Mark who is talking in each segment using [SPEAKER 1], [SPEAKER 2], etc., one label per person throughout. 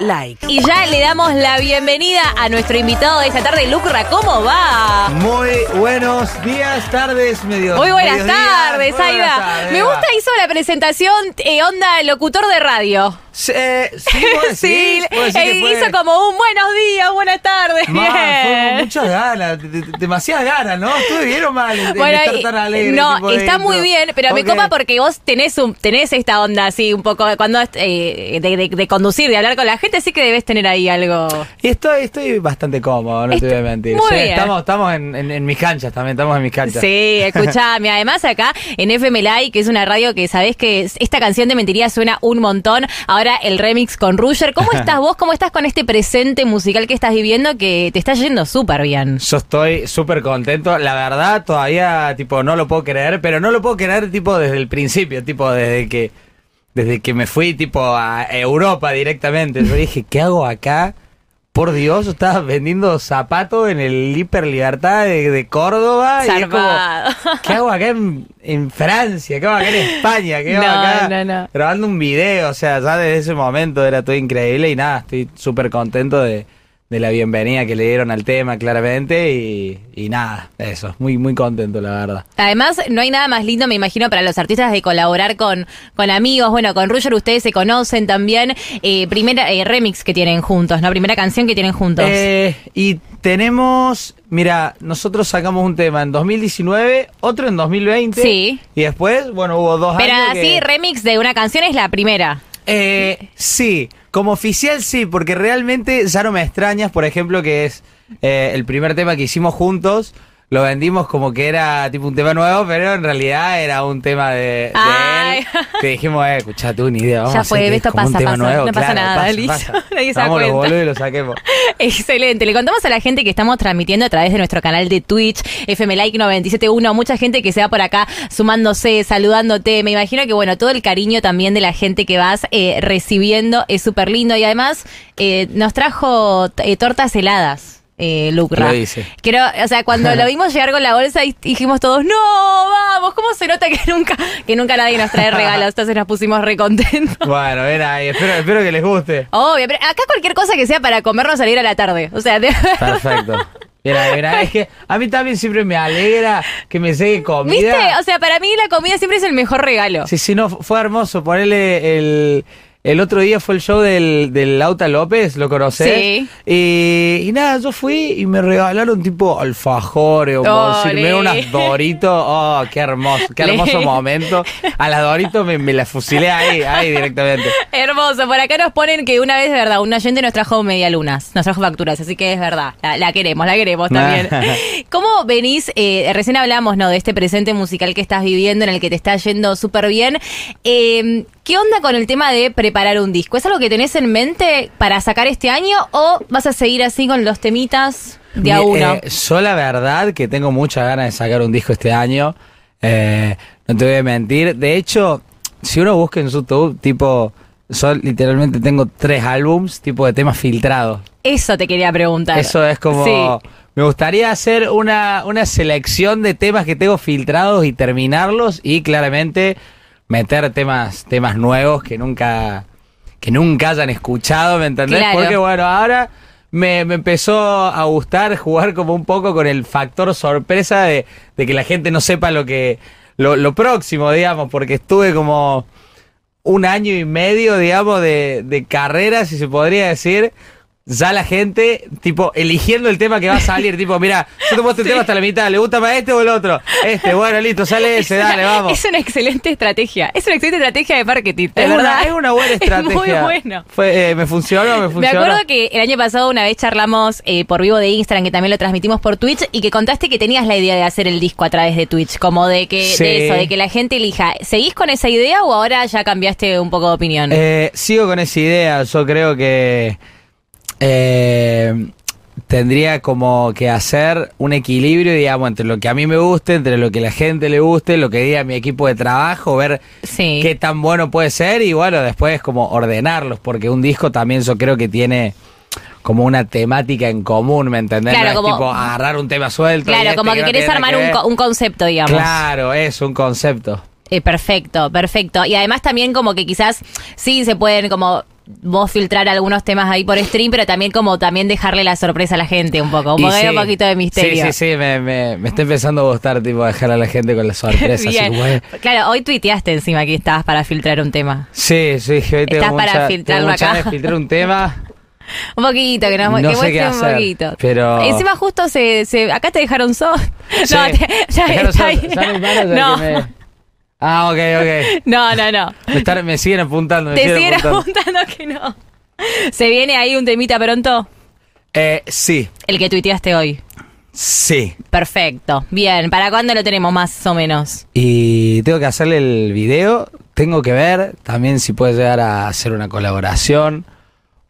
[SPEAKER 1] like.
[SPEAKER 2] Y ya le damos la bienvenida a nuestro invitado de esta tarde, Lucra. ¿Cómo va?
[SPEAKER 1] Muy buenos días, tardes, medio.
[SPEAKER 2] Muy buenas tardes,
[SPEAKER 1] buenas tardes,
[SPEAKER 2] Me gusta, hizo la presentación eh, onda locutor de radio.
[SPEAKER 1] Sí, eh, sí, vos
[SPEAKER 2] Sí,
[SPEAKER 1] vos decís fue-
[SPEAKER 2] hizo como un buenos días, buenas tardes.
[SPEAKER 1] Man, fue muchas ganas, de- de- demasiadas ganas, ¿no? Estuve bien o mal en, en
[SPEAKER 2] Bueno,
[SPEAKER 1] estar tan alegre.
[SPEAKER 2] no, está muy bien, pero me copa porque vos tenés un, tenés esta onda así un poco cuando eh, de, de- de conducir, de hablar con la gente, así que debes tener ahí algo.
[SPEAKER 1] Y estoy, estoy bastante cómodo, no te voy a mentir.
[SPEAKER 2] muy
[SPEAKER 1] Sí,
[SPEAKER 2] bien.
[SPEAKER 1] Estamos, estamos en, en- en mis canchas también, estamos en mis canchas.
[SPEAKER 2] Sí, escuchame. Además, acá en FM Live, que es una radio que sabés que esta canción de Mentiría suena un montón. Ahora el remix con Rusher. ¿Cómo estás vos? ¿Cómo estás con este presente musical que estás viviendo que te está yendo súper bien?
[SPEAKER 1] Yo estoy súper contento. La verdad, todavía, tipo, no lo puedo creer, pero no lo puedo creer, tipo, desde el principio, tipo, desde que, desde que me fui, tipo, a Europa directamente. Yo dije, ¿qué hago acá? Por Dios, yo estaba vendiendo zapatos en el Hiper Libertad de, de Córdoba. Y es como. ¿qué hago acá en, en Francia? ¿Qué hago acá en España? ¿Qué hago
[SPEAKER 2] No,
[SPEAKER 1] acá
[SPEAKER 2] no, no.
[SPEAKER 1] grabando un video? O sea, ya desde ese momento era todo increíble y nada, estoy súper contento de, de la bienvenida que le dieron al tema, claramente. Y, y nada, eso, muy, muy contento, la verdad.
[SPEAKER 2] Además, no hay nada más lindo, me imagino, para los artistas de colaborar con, con amigos. Bueno, con Rusher ustedes se conocen también. Eh, primera eh, remix que tienen juntos, ¿no? Primera canción que tienen juntos.
[SPEAKER 1] Eh, y tenemos, mira, nosotros sacamos un tema en 2019, otro en 2020.
[SPEAKER 2] Sí.
[SPEAKER 1] Y después, bueno, hubo dos
[SPEAKER 2] Pero
[SPEAKER 1] años.
[SPEAKER 2] así,
[SPEAKER 1] que-
[SPEAKER 2] remix de una canción es la primera.
[SPEAKER 1] Eh, sí, como oficial sí, porque realmente ya no me extrañas, por ejemplo, que es eh, el primer tema que hicimos juntos. Lo vendimos como que era tipo un tema nuevo, pero en realidad era un tema de,
[SPEAKER 2] Ay.
[SPEAKER 1] Que dijimos, eh, escuchate una idea, vamos
[SPEAKER 2] Ya fue, esto pasa, pasa,
[SPEAKER 1] nuevo.
[SPEAKER 2] no pasa nada,
[SPEAKER 1] pasa,
[SPEAKER 2] listo,
[SPEAKER 1] pasa.
[SPEAKER 2] nadie se cuenta.
[SPEAKER 1] boludos y lo saquemos.
[SPEAKER 2] Excelente. Le contamos a la gente que estamos transmitiendo a través de nuestro canal de Twitch, FM Like 971. Mucha gente que se va por acá sumándose, saludándote. Me imagino que, bueno, todo el cariño también de la gente que vas eh, recibiendo es súper lindo. Y además, eh, nos trajo eh, tortas heladas. Eh, Lucra.
[SPEAKER 1] Lo.
[SPEAKER 2] Quiero, o sea, cuando lo vimos llegar con la bolsa y dijimos todos, no, vamos, ¿cómo se nota que nunca, que nunca nadie nos trae regalos? Entonces nos pusimos recontentos.
[SPEAKER 1] Bueno, ven ahí, espero, espero que les guste.
[SPEAKER 2] Obvio, pero acá cualquier cosa que sea para comernos salir a la tarde. O sea, de-
[SPEAKER 1] Perfecto. Mira, mira, es que a mí también siempre me alegra que me llegue comida.
[SPEAKER 2] ¿Viste? O sea, para mí la comida siempre es el mejor regalo.
[SPEAKER 1] Sí, sí, no, fue hermoso. Ponerle el. El otro día fue el show del, del Auta López, ¿lo conocés?
[SPEAKER 2] Sí.
[SPEAKER 1] Y, y nada, yo fui y me regalaron tipo alfajores o decirme unas Doritos. Oh, qué hermoso, qué hermoso momento. A las Doritos me, me las fusilé ahí, ahí directamente.
[SPEAKER 2] Hermoso. Por acá nos ponen que una vez, de verdad, un oyente nos trajo medialunas, nos trajo facturas, así que es verdad. La, la queremos, la queremos también. ¿Cómo venís? eh, recién hablamos, ¿no? De este presente musical que estás viviendo, en el que te está yendo súper bien. Eh, ¿Qué onda con el tema de preparar un disco? ¿Es algo que tenés en mente para sacar este año o vas a seguir así con los temitas de a
[SPEAKER 1] Mi-
[SPEAKER 2] uno?
[SPEAKER 1] eh, yo la verdad que tengo muchas ganas de sacar un disco este año. Eh, no te voy a mentir. De hecho, si uno busca en YouTube, tipo, yo literalmente tengo tres álbums, tipo de temas filtrados.
[SPEAKER 2] Eso te quería preguntar.
[SPEAKER 1] Eso es como...
[SPEAKER 2] Sí.
[SPEAKER 1] Me gustaría hacer una, una selección de temas que tengo filtrados y terminarlos y claramente meter temas, temas nuevos que nunca, que nunca hayan escuchado, ¿me entendés?
[SPEAKER 2] Claro.
[SPEAKER 1] Porque bueno, ahora me, me empezó a gustar jugar como un poco con el factor sorpresa de, de que la gente no sepa lo que, lo, lo próximo, digamos, porque estuve como un año y medio, digamos, de, de carrera, si se podría decir. Ya la gente, tipo, eligiendo el tema que va a salir, tipo, mira, yo te muestro el tema hasta la mitad, ¿le gusta más este o el otro? Este, bueno, listo, sale ese, dale, vamos.
[SPEAKER 2] Es una excelente estrategia. Es una excelente estrategia de marketing. de
[SPEAKER 1] Es
[SPEAKER 2] verdad.
[SPEAKER 1] una, es una buena estrategia.
[SPEAKER 2] Es muy bueno.
[SPEAKER 1] Fue, eh, me funcionó, me
[SPEAKER 2] Me
[SPEAKER 1] funcionó.
[SPEAKER 2] acuerdo que el año pasado una vez charlamos eh, por vivo de Instagram, que también lo transmitimos por Twitch, y que contaste que tenías la idea de hacer el disco a través de Twitch, como de que
[SPEAKER 1] Sí.
[SPEAKER 2] de eso, de que la gente elija. ¿Seguís con esa idea o ahora ya cambiaste un poco de opinión?
[SPEAKER 1] Eh, sigo con esa idea. Yo creo que eh, tendría como que hacer un equilibrio, digamos, entre lo que a mí me guste, entre lo que la gente le guste, lo que diga mi equipo de trabajo, ver
[SPEAKER 2] sí.
[SPEAKER 1] qué tan bueno puede ser y bueno, después como ordenarlos, porque un disco también yo creo que tiene como una temática en común, ¿me entendés?
[SPEAKER 2] Claro,
[SPEAKER 1] no es
[SPEAKER 2] como-
[SPEAKER 1] tipo agarrar un tema suelto.
[SPEAKER 2] Claro,
[SPEAKER 1] este
[SPEAKER 2] como que
[SPEAKER 1] no
[SPEAKER 2] querés armar
[SPEAKER 1] que
[SPEAKER 2] co- un concepto, digamos.
[SPEAKER 1] Claro, es un concepto.
[SPEAKER 2] Eh, perfecto, perfecto. Y además también como que quizás sí se pueden como vos filtrar algunos temas ahí por stream, pero también como también dejarle la sorpresa a la gente un poco, un,
[SPEAKER 1] sí.
[SPEAKER 2] un poquito de misterio.
[SPEAKER 1] Sí, sí, sí, me, me, me está empezando a gustar, tipo, dejar a la gente con la sorpresa. así,
[SPEAKER 2] Bien.
[SPEAKER 1] güey.
[SPEAKER 2] Claro, hoy tuiteaste encima que estabas para filtrar un tema.
[SPEAKER 1] Sí, sí, hoy tengo
[SPEAKER 2] Estás para filtrarlo
[SPEAKER 1] tengo
[SPEAKER 2] acá.
[SPEAKER 1] de filtrar un tema.
[SPEAKER 2] Un poquito, que nos
[SPEAKER 1] No
[SPEAKER 2] que
[SPEAKER 1] sé qué
[SPEAKER 2] un
[SPEAKER 1] hacer,
[SPEAKER 2] poquito.
[SPEAKER 1] pero-
[SPEAKER 2] Encima justo se, se acá te dejaron sol.
[SPEAKER 1] Sí.
[SPEAKER 2] No, te- ya
[SPEAKER 1] Dejaron
[SPEAKER 2] está ahí.
[SPEAKER 1] ya
[SPEAKER 2] no.
[SPEAKER 1] Ah, ok, ok.
[SPEAKER 2] no, no, no.
[SPEAKER 1] Me, me siguen apuntando. Me
[SPEAKER 2] Te
[SPEAKER 1] siguen
[SPEAKER 2] siguen
[SPEAKER 1] apuntando.
[SPEAKER 2] apuntando que no. ¿Se viene ahí un temita pronto?
[SPEAKER 1] Eh, sí,
[SPEAKER 2] El que tuiteaste hoy.
[SPEAKER 1] sí.
[SPEAKER 2] Perfecto. Bien, ¿para cuándo lo tenemos más o menos?
[SPEAKER 1] Y tengo que hacerle el video. Tengo que ver también si puede llegar a hacer una colaboración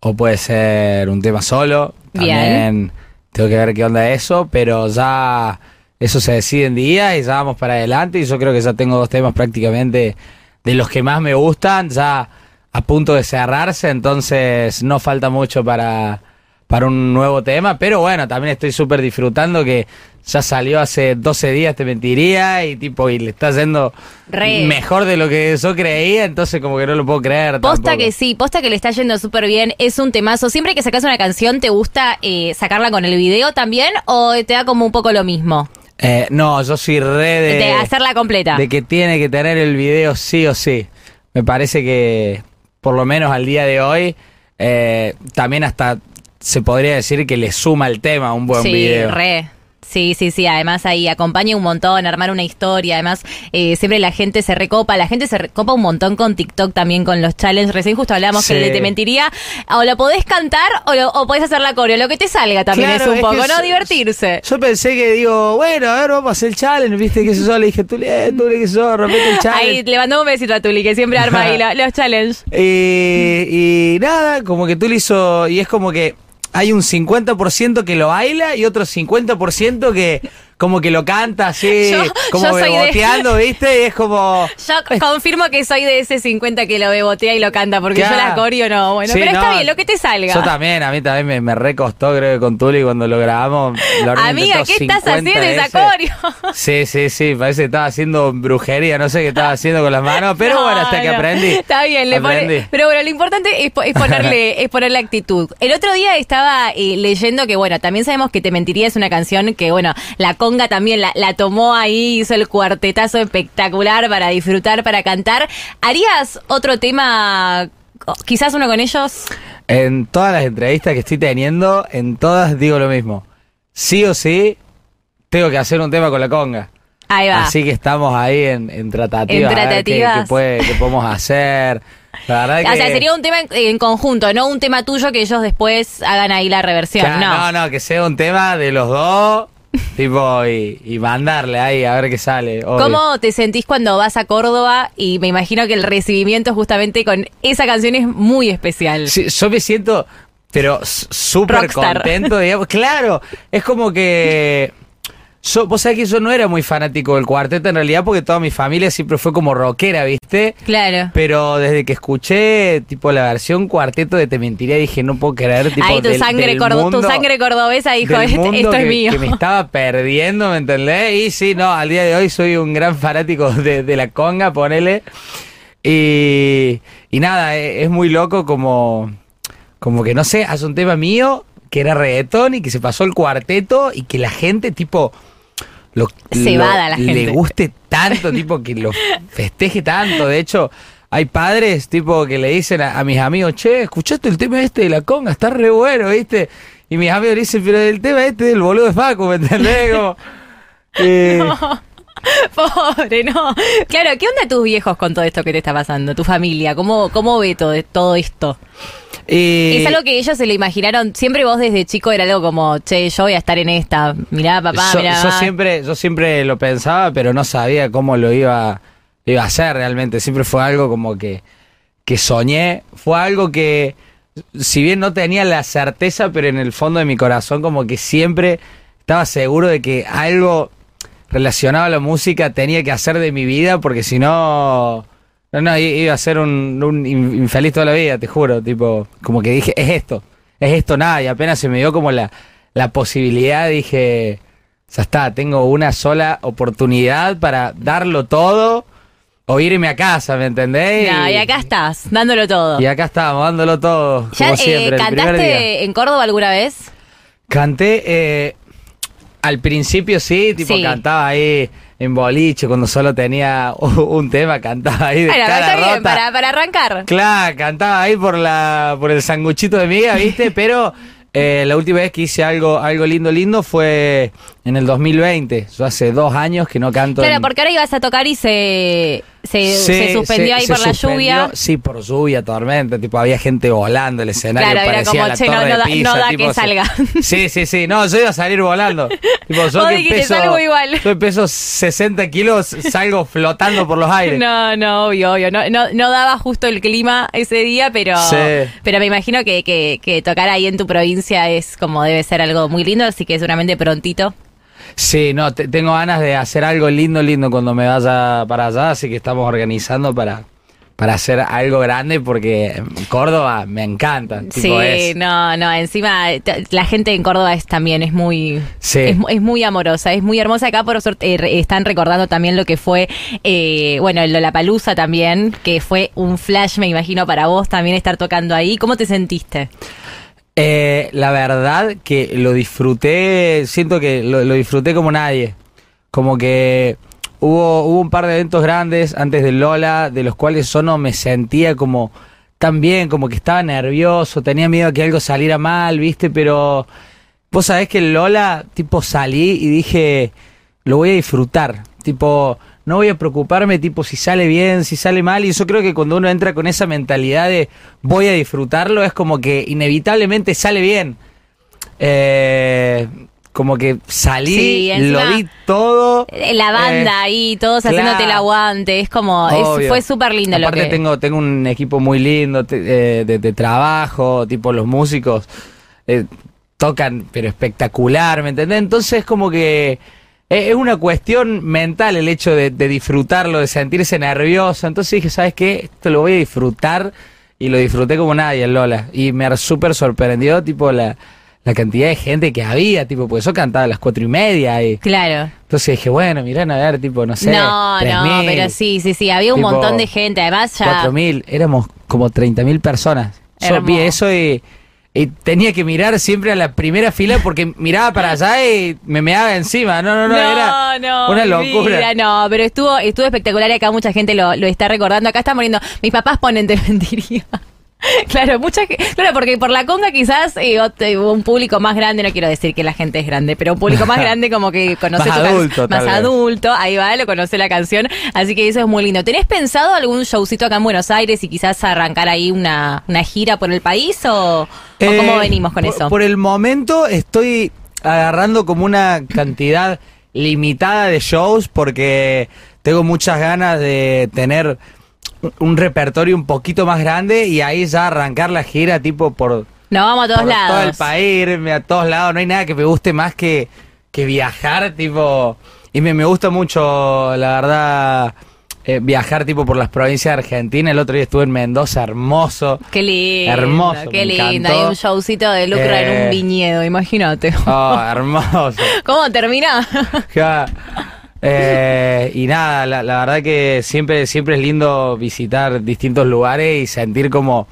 [SPEAKER 1] o puede ser un tema solo.
[SPEAKER 2] Bien.
[SPEAKER 1] También tengo que ver qué onda eso, pero ya eso se decide en día y ya vamos para adelante. Y yo creo que ya tengo dos temas prácticamente de los que más me gustan, ya a punto de cerrarse, entonces no falta mucho para, para un nuevo tema. Pero bueno, también estoy súper disfrutando que ya salió hace 12 días, te mentiría, y tipo, y le está yendo
[SPEAKER 2] Re.
[SPEAKER 1] mejor de lo que yo creía, entonces como que no lo puedo creer.
[SPEAKER 2] Posta
[SPEAKER 1] tampoco.
[SPEAKER 2] que sí, posta que le está yendo súper bien, es un temazo. Siempre que sacas una canción, ¿te gusta eh, sacarla con el video también o te da como un poco lo mismo?
[SPEAKER 1] Eh, no, yo soy re de,
[SPEAKER 2] de hacerla completa.
[SPEAKER 1] de que tiene que tener el video sí o sí. Me parece que, por lo menos al día de hoy, eh, también hasta se podría decir que le suma el tema un buen
[SPEAKER 2] sí,
[SPEAKER 1] video.
[SPEAKER 2] re. Sí, sí, sí. Además ahí acompaña un montón, armar una historia. Además, eh, siempre la gente se recopa. La gente se recopa un montón con TikTok también, con los challenges. Recién justo hablamos
[SPEAKER 1] Sí.
[SPEAKER 2] que el de Te Mentiría. O lo podés cantar o, lo, o podés hacer la coreo. Lo que te salga también
[SPEAKER 1] Claro,
[SPEAKER 2] es un
[SPEAKER 1] es
[SPEAKER 2] poco,
[SPEAKER 1] que
[SPEAKER 2] ¿no?
[SPEAKER 1] yo-
[SPEAKER 2] Divertirse.
[SPEAKER 1] Yo pensé que digo, bueno, a ver, vamos a hacer el challenge, viste, qué sé yo, le dije, le, tú le, qué sé yo, repete el challenge.
[SPEAKER 2] Ahí le un besito a Tuli, que siempre arma ahí lo- los challenges.
[SPEAKER 1] Y, y nada, como que tú le hizo. Y es como que hay un 50% que lo baila y otro 50% que como que lo canta así,
[SPEAKER 2] Yo-
[SPEAKER 1] como
[SPEAKER 2] yo de-
[SPEAKER 1] beboteando, ¿viste? Y es como.
[SPEAKER 2] Yo confirmo que soy de ese 50 que lo bebotea y lo canta, porque yo la coreo no. Bueno,
[SPEAKER 1] Sí,
[SPEAKER 2] pero está bien, lo que te salga.
[SPEAKER 1] Yo también, a mí también me, me recostó, creo que con Tuli cuando lo grabamos. lo
[SPEAKER 2] Amiga, ¿qué estás
[SPEAKER 1] 50
[SPEAKER 2] haciendo esa coreo?
[SPEAKER 1] Sí, sí, sí, parece que estaba haciendo brujería, no sé qué estaba haciendo con las manos, pero
[SPEAKER 2] No,
[SPEAKER 1] bueno, hasta que aprendí.
[SPEAKER 2] Está bien, le pone- pero bueno, lo importante es, po- es ponerle, es ponerle actitud. El otro día estaba eh, leyendo que, bueno, también sabemos que Te Mentiría es una canción que, bueno, la conga también la, la tomó ahí, hizo el cuartetazo espectacular para disfrutar, para cantar. ¿Harías otro tema, quizás uno con ellos?
[SPEAKER 1] En todas las entrevistas que estoy teniendo, en todas digo lo mismo. Sí o sí, tengo que hacer un tema con la conga.
[SPEAKER 2] Ahí va.
[SPEAKER 1] Así que estamos ahí en, en tratativas.
[SPEAKER 2] En
[SPEAKER 1] qué-
[SPEAKER 2] tratativas.
[SPEAKER 1] qué puede- qué podemos hacer. La verdad
[SPEAKER 2] O
[SPEAKER 1] que.
[SPEAKER 2] sea, sería un tema en, en conjunto, no un tema tuyo que ellos después hagan ahí la reversión.
[SPEAKER 1] Claro,
[SPEAKER 2] no.
[SPEAKER 1] no, no, que sea un tema de los dos. Tipo, y, y mandarle ahí a ver qué sale. obvio.
[SPEAKER 2] ¿Cómo te sentís cuando vas a Córdoba? Y me imagino que el recibimiento justamente con esa canción es muy especial.
[SPEAKER 1] Sí, yo me siento, pero súper contento, digamos. Claro, es como que. Yo, vos sabés que yo no era muy fanático del cuarteto en realidad porque toda mi familia siempre fue como rockera, ¿viste?
[SPEAKER 2] Claro.
[SPEAKER 1] Pero desde que escuché tipo la versión cuarteto de Te Mentiría dije, no puedo creer tipo
[SPEAKER 2] Ahí tu
[SPEAKER 1] del-
[SPEAKER 2] sangre,
[SPEAKER 1] del mundo-
[SPEAKER 2] tu sangre cordobesa dijo,
[SPEAKER 1] del
[SPEAKER 2] "Este-
[SPEAKER 1] mundo
[SPEAKER 2] esto es
[SPEAKER 1] que,
[SPEAKER 2] mío.
[SPEAKER 1] que me estaba perdiendo, ¿me entendés? Y sí, no, al día de hoy soy un gran fanático de, de la conga, ponele. Y, y nada, e- es, muy loco como, como que, no sé, hace un tema mío que era reggaetón y que se pasó el cuarteto y que la gente tipo... Lo,
[SPEAKER 2] Cebada la
[SPEAKER 1] le
[SPEAKER 2] gente.
[SPEAKER 1] guste tanto, tipo que lo festeje tanto. De hecho, hay padres tipo que le dicen a, a mis amigos, che, ¿escuchaste el tema este de la conga? Está re bueno, ¿viste? Y mis amigos le dicen, pero el tema este del boludo de Facu, ¿me entendés? Como, eh,
[SPEAKER 2] Pobre, no. Claro, ¿qué onda tus viejos con todo esto que te está pasando? Tu familia, ¿cómo, cómo ve todo, todo esto?
[SPEAKER 1] y-
[SPEAKER 2] es algo que ellos se lo imaginaron. Siempre vos desde chico era algo como, che, yo voy a estar en esta. Mirá, papá,
[SPEAKER 1] yo,
[SPEAKER 2] mirá.
[SPEAKER 1] yo
[SPEAKER 2] mamá.
[SPEAKER 1] siempre, yo siempre lo pensaba, pero no sabía cómo lo iba, lo iba a hacer realmente. Siempre fue algo como que, que soñé. Fue algo que, si bien no tenía la certeza, pero en el fondo de mi corazón como que siempre estaba seguro de que algo relacionado a la música tenía que hacer de mi vida, porque si no... No, no, iba a ser un, un in- infeliz toda la vida, te juro. Tipo, como que dije, es esto, es esto, nada. Y apenas se me dio como la, la posibilidad, dije, ya está, tengo una sola oportunidad para darlo todo o irme a casa, ¿me entendés?
[SPEAKER 2] No, y acá estás, dándolo todo.
[SPEAKER 1] Y acá estamos, dándolo todo.
[SPEAKER 2] ¿Ya
[SPEAKER 1] como
[SPEAKER 2] eh,
[SPEAKER 1] siempre, día.
[SPEAKER 2] cantaste en Córdoba alguna vez?
[SPEAKER 1] Canté, eh, al principio sí, tipo
[SPEAKER 2] Sí.
[SPEAKER 1] cantaba ahí en boliche, cuando solo tenía un tema, cantaba ahí de
[SPEAKER 2] Bueno,
[SPEAKER 1] cara
[SPEAKER 2] está bien,
[SPEAKER 1] rota.
[SPEAKER 2] para, para arrancar.
[SPEAKER 1] Claro, cantaba ahí por la por el sanguchito de miga, ¿viste? Pero eh, la última vez que hice algo algo lindo, lindo fue en el 2020. Yo hace dos años que no canto.
[SPEAKER 2] Claro,
[SPEAKER 1] en-
[SPEAKER 2] porque ahora ibas a tocar y se, se, suspendió ahí por la
[SPEAKER 1] suspendió,
[SPEAKER 2] lluvia.
[SPEAKER 1] Sí, por lluvia, tormenta, tipo había gente volando el escenario,
[SPEAKER 2] Claro, era como,
[SPEAKER 1] la
[SPEAKER 2] che, no- da-
[SPEAKER 1] Pisa,
[SPEAKER 2] no da
[SPEAKER 1] tipo,
[SPEAKER 2] que salga.
[SPEAKER 1] Sí, sí, sí, no, yo iba a salir volando. Tipo, yo que peso,
[SPEAKER 2] salgo igual.
[SPEAKER 1] Yo peso 60 kilos, salgo flotando por los aires.
[SPEAKER 2] No, no, obvio, obvio. No, no, no daba justo el clima ese día, pero,
[SPEAKER 1] Sí.
[SPEAKER 2] pero me imagino que, que, que tocar ahí en tu provincia es como debe ser algo muy lindo, así que seguramente prontito.
[SPEAKER 1] Sí, no, te- tengo ganas de hacer algo lindo, lindo cuando me vaya para allá, así que estamos organizando para, para hacer algo grande porque Córdoba me encanta.
[SPEAKER 2] Sí,
[SPEAKER 1] tipo, es-
[SPEAKER 2] no, no, encima la gente en Córdoba es también es muy
[SPEAKER 1] Sí.
[SPEAKER 2] es, es muy amorosa, es muy hermosa. Acá por suerte eh, están recordando también lo que fue, eh, bueno, el Lollapalooza también, que fue un flash, me imagino, para vos también estar tocando ahí. ¿Cómo te sentiste?
[SPEAKER 1] Eh, la verdad que lo disfruté, siento que lo, disfruté como nadie. Como que hubo, hubo un par de eventos grandes antes del Lola, de los cuales yo no me sentía como tan bien, como que estaba nervioso, tenía miedo a que algo saliera mal, ¿viste? Pero vos sabés que Lola, tipo, salí y dije, lo voy a disfrutar. Tipo, no voy a preocuparme, tipo, si sale bien, si sale mal. Y yo creo que cuando uno entra con esa mentalidad de voy a disfrutarlo, es como que inevitablemente sale bien. Eh, como que salí,
[SPEAKER 2] Sí, encima-
[SPEAKER 1] lo di todo.
[SPEAKER 2] Eh, La banda
[SPEAKER 1] Eh,
[SPEAKER 2] ahí, todos
[SPEAKER 1] claro.
[SPEAKER 2] haciéndote el aguante, es como, es- fue súper lindo lo
[SPEAKER 1] Aparte
[SPEAKER 2] que...
[SPEAKER 1] tengo, tengo un equipo muy lindo te- eh, de, de trabajo, tipo los músicos eh, tocan, pero espectacular, ¿me entendés? Entonces como que es una cuestión mental el hecho de, de disfrutarlo, de sentirse nervioso. Entonces dije, ¿sabes qué? Esto lo voy a disfrutar y lo disfruté como nadie en Lola. Y me súper sorprendió, tipo, la, la cantidad de gente que había, tipo, porque yo cantaba a las cuatro y media y...
[SPEAKER 2] Claro.
[SPEAKER 1] Entonces dije, bueno, mirán a ver, tipo, no sé.
[SPEAKER 2] no, no,
[SPEAKER 1] 3.000,
[SPEAKER 2] pero sí, sí, sí, había un
[SPEAKER 1] tipo,
[SPEAKER 2] montón de gente, además ya...
[SPEAKER 1] 4.000, éramos como 30.000 personas. Yo vi eso y, y tenía que mirar siempre a la primera fila porque miraba para allá y me meaba encima. No, no, no, era
[SPEAKER 2] no,
[SPEAKER 1] una locura.
[SPEAKER 2] no, pero estuvo, estuvo espectacular y acá mucha gente lo, lo está recordando. Acá están poniendo, mis papás ponen te mentiría. Claro, mucha claro, porque por la conga quizás eh, eh, un público más grande, no quiero decir que la gente es grande, pero un público más grande como que conoce
[SPEAKER 1] Más adulto,
[SPEAKER 2] más adulto, ahí va, lo conoce la canción, así que eso es muy lindo. ¿Tenés pensado algún showcito acá en Buenos Aires y quizás arrancar ahí una, una gira por el país o, o cómo
[SPEAKER 1] Eh,
[SPEAKER 2] venimos con
[SPEAKER 1] por-
[SPEAKER 2] eso?
[SPEAKER 1] Por el momento estoy agarrando como una cantidad limitada de shows porque tengo muchas ganas de tener un- repertorio un poquito más grande y ahí ya arrancar la gira tipo por
[SPEAKER 2] Nos vamos a todos
[SPEAKER 1] por
[SPEAKER 2] lados.
[SPEAKER 1] todo el país, irme a todos lados. No hay nada que me guste más que, que viajar, tipo. Y me, me gusta mucho, la verdad, eh, viajar, tipo, por las provincias de Argentina. El otro día estuve en Mendoza, hermoso.
[SPEAKER 2] Qué lindo.
[SPEAKER 1] Hermoso,
[SPEAKER 2] Qué lindo. Hay un showcito de lucro en
[SPEAKER 1] Eh.
[SPEAKER 2] un viñedo, imagínate.
[SPEAKER 1] Oh, hermoso.
[SPEAKER 2] ¿Cómo termina?
[SPEAKER 1] Eh, y nada, la, la verdad que siempre, siempre es lindo visitar distintos lugares y sentir como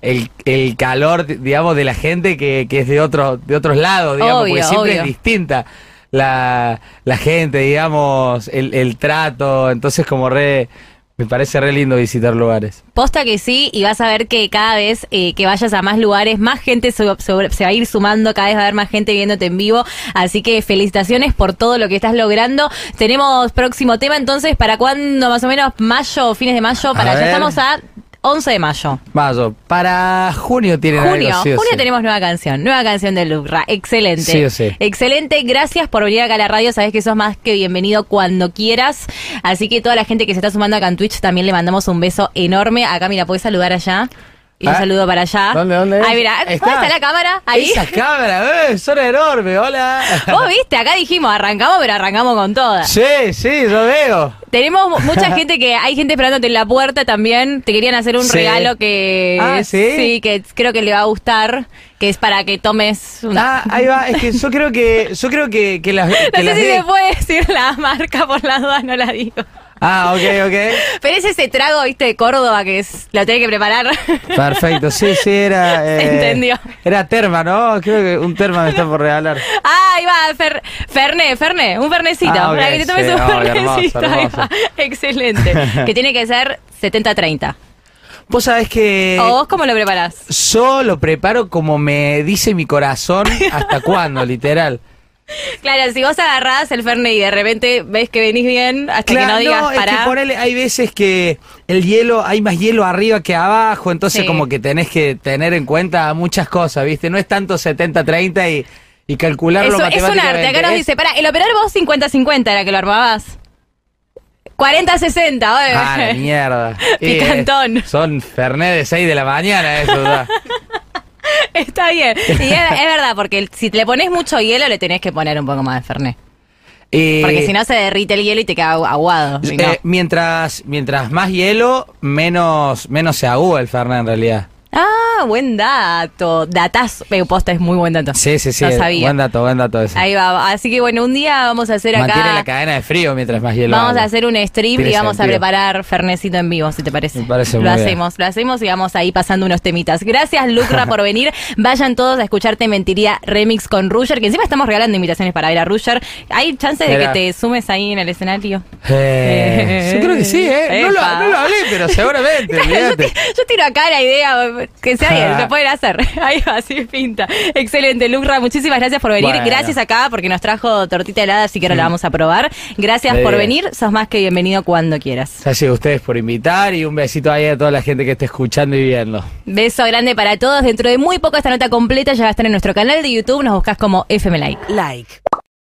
[SPEAKER 1] el, el calor, digamos, de la gente que, que es de otros, de otros lados, digamos,
[SPEAKER 2] Obvio,
[SPEAKER 1] porque siempre
[SPEAKER 2] obvio.
[SPEAKER 1] es distinta la, la gente, digamos, el, el trato, entonces como re, me parece re lindo visitar lugares.
[SPEAKER 2] Posta que sí, y vas a ver que cada vez eh, que vayas a más lugares, más gente se, se- se va a ir sumando, cada vez va a haber más gente viéndote en vivo. Así que felicitaciones por todo lo que estás logrando. Tenemos próximo tema, entonces, ¿para cuándo más o menos? ¿Mayo, fines de mayo?
[SPEAKER 1] A
[SPEAKER 2] Para ya
[SPEAKER 1] ver.
[SPEAKER 2] estamos a 11 de mayo.
[SPEAKER 1] Mayo, para junio tienen
[SPEAKER 2] Junio,
[SPEAKER 1] algo, sí o
[SPEAKER 2] junio
[SPEAKER 1] sí.
[SPEAKER 2] tenemos nueva canción, nueva canción de Lucra, excelente.
[SPEAKER 1] Sí o sí.
[SPEAKER 2] Excelente, gracias por venir acá a la radio, sabes que sos más que bienvenido cuando quieras. Así que toda la gente que se está sumando acá en Twitch también le mandamos un beso enorme. Acá, mira, puedes saludar allá. Y un
[SPEAKER 1] Ah,
[SPEAKER 2] saludo para allá.
[SPEAKER 1] ¿dónde, dónde es?
[SPEAKER 2] Ay, mira, ¿dónde
[SPEAKER 1] Está.
[SPEAKER 2] está la cámara? Ahí.
[SPEAKER 1] Esa cámara, eh, son enormes, hola.
[SPEAKER 2] Vos viste, acá dijimos, arrancamos, pero arrancamos con todas.
[SPEAKER 1] Sí, sí, yo veo.
[SPEAKER 2] Tenemos mucha gente que, hay gente esperándote en la puerta también. Te querían hacer un
[SPEAKER 1] Sí.
[SPEAKER 2] regalo que.
[SPEAKER 1] Ah, ¿sí?
[SPEAKER 2] que creo que le va a gustar. Que es para que tomes una.
[SPEAKER 1] Ah, ahí va, es que yo creo que, yo creo que, que las, que
[SPEAKER 2] No sé si se puede decir la marca por las dudas, no la digo.
[SPEAKER 1] Ah, ok, ok.
[SPEAKER 2] Pero es ese trago, viste, de Córdoba que es, lo tenés que preparar.
[SPEAKER 1] Perfecto, sí, sí, era. Eh,
[SPEAKER 2] entendió.
[SPEAKER 1] Era terma, ¿no? Creo que un terma me está por regalar.
[SPEAKER 2] Ah, ahí va, fer, Ferné, Ferné, un Fernecito.
[SPEAKER 1] Ah, ok,
[SPEAKER 2] para que te tomes
[SPEAKER 1] sí,
[SPEAKER 2] un
[SPEAKER 1] oh,
[SPEAKER 2] Fernecito.
[SPEAKER 1] hermoso,
[SPEAKER 2] ahí va. Excelente. que tiene que ser 70-30.
[SPEAKER 1] Vos sabés que.
[SPEAKER 2] ¿O vos cómo lo preparás?
[SPEAKER 1] Yo lo preparo como me dice mi corazón, hasta cuándo, literal.
[SPEAKER 2] Claro, si vos agarrás el Fernet y de repente ves que venís bien, hasta que no digas
[SPEAKER 1] es que
[SPEAKER 2] pará.
[SPEAKER 1] ponele- hay veces que el hielo, hay más hielo arriba que abajo, entonces
[SPEAKER 2] Sí.
[SPEAKER 1] como que tenés que tener en cuenta muchas cosas, ¿viste? No es tanto 70-30 y, y calcularlo
[SPEAKER 2] Eso, es un arte. Acá nos
[SPEAKER 1] Es-
[SPEAKER 2] dice, pará, el operador vos 50-50 era que lo armabas. 40-60, oye.
[SPEAKER 1] Ah, mierda. Y, eh,
[SPEAKER 2] Picantón.
[SPEAKER 1] son Fernet de 6 de la mañana, eso.
[SPEAKER 2] Está bien. Y es, es verdad, porque si le pones mucho hielo, le tenés que poner un poco más de Fernet.
[SPEAKER 1] Y-
[SPEAKER 2] Porque si no se derrite el hielo y te queda agu- aguado. no.
[SPEAKER 1] eh, mientras, mientras más hielo, menos, menos se agúa el Fernet en realidad.
[SPEAKER 2] Ah, buen dato. Datazo. Eh, posta es muy buen dato.
[SPEAKER 1] Sí, sí, sí.
[SPEAKER 2] No sabía.
[SPEAKER 1] Buen dato, buen dato ese.
[SPEAKER 2] Ahí va. Así que bueno, un día vamos a hacer
[SPEAKER 1] Mantiene la
[SPEAKER 2] acá.
[SPEAKER 1] cadena de frío mientras más hielo
[SPEAKER 2] Vamos a hacer un stream
[SPEAKER 1] Tiene
[SPEAKER 2] y vamos a preparar Fernecito en vivo, si te parece.
[SPEAKER 1] Me parece
[SPEAKER 2] lo
[SPEAKER 1] muy bien.
[SPEAKER 2] hacemos, lo hacemos y vamos ahí pasando unos temitas. Gracias, Lucra, por venir. Vayan todos a escucharte Mentiría Remix con Rusher, que encima estamos regalando invitaciones para ver a Rusher. ¿Hay chance de
[SPEAKER 1] Mira.
[SPEAKER 2] que te sumes ahí en el escenario?
[SPEAKER 1] Eh, yo creo que sí, ¿eh? No lo, no lo hablé, pero seguramente,
[SPEAKER 2] yo, yo tiro acá la idea, que sea bien, lo pueden hacer. Ahí va, así pinta. Excelente, Lucra, muchísimas gracias por venir.
[SPEAKER 1] Bueno.
[SPEAKER 2] Gracias acá porque nos trajo tortita helada, así que ahora la vamos a probar. Gracias por
[SPEAKER 1] bien.
[SPEAKER 2] venir, sos más que bienvenido cuando quieras.
[SPEAKER 1] Gracias a ustedes por invitar y un besito ahí a toda la gente que esté escuchando y viendo.
[SPEAKER 2] Beso grande para todos. Dentro de muy poco esta nota completa ya va a estar en nuestro canal de YouTube. Nos buscas como FM Like.
[SPEAKER 3] Like.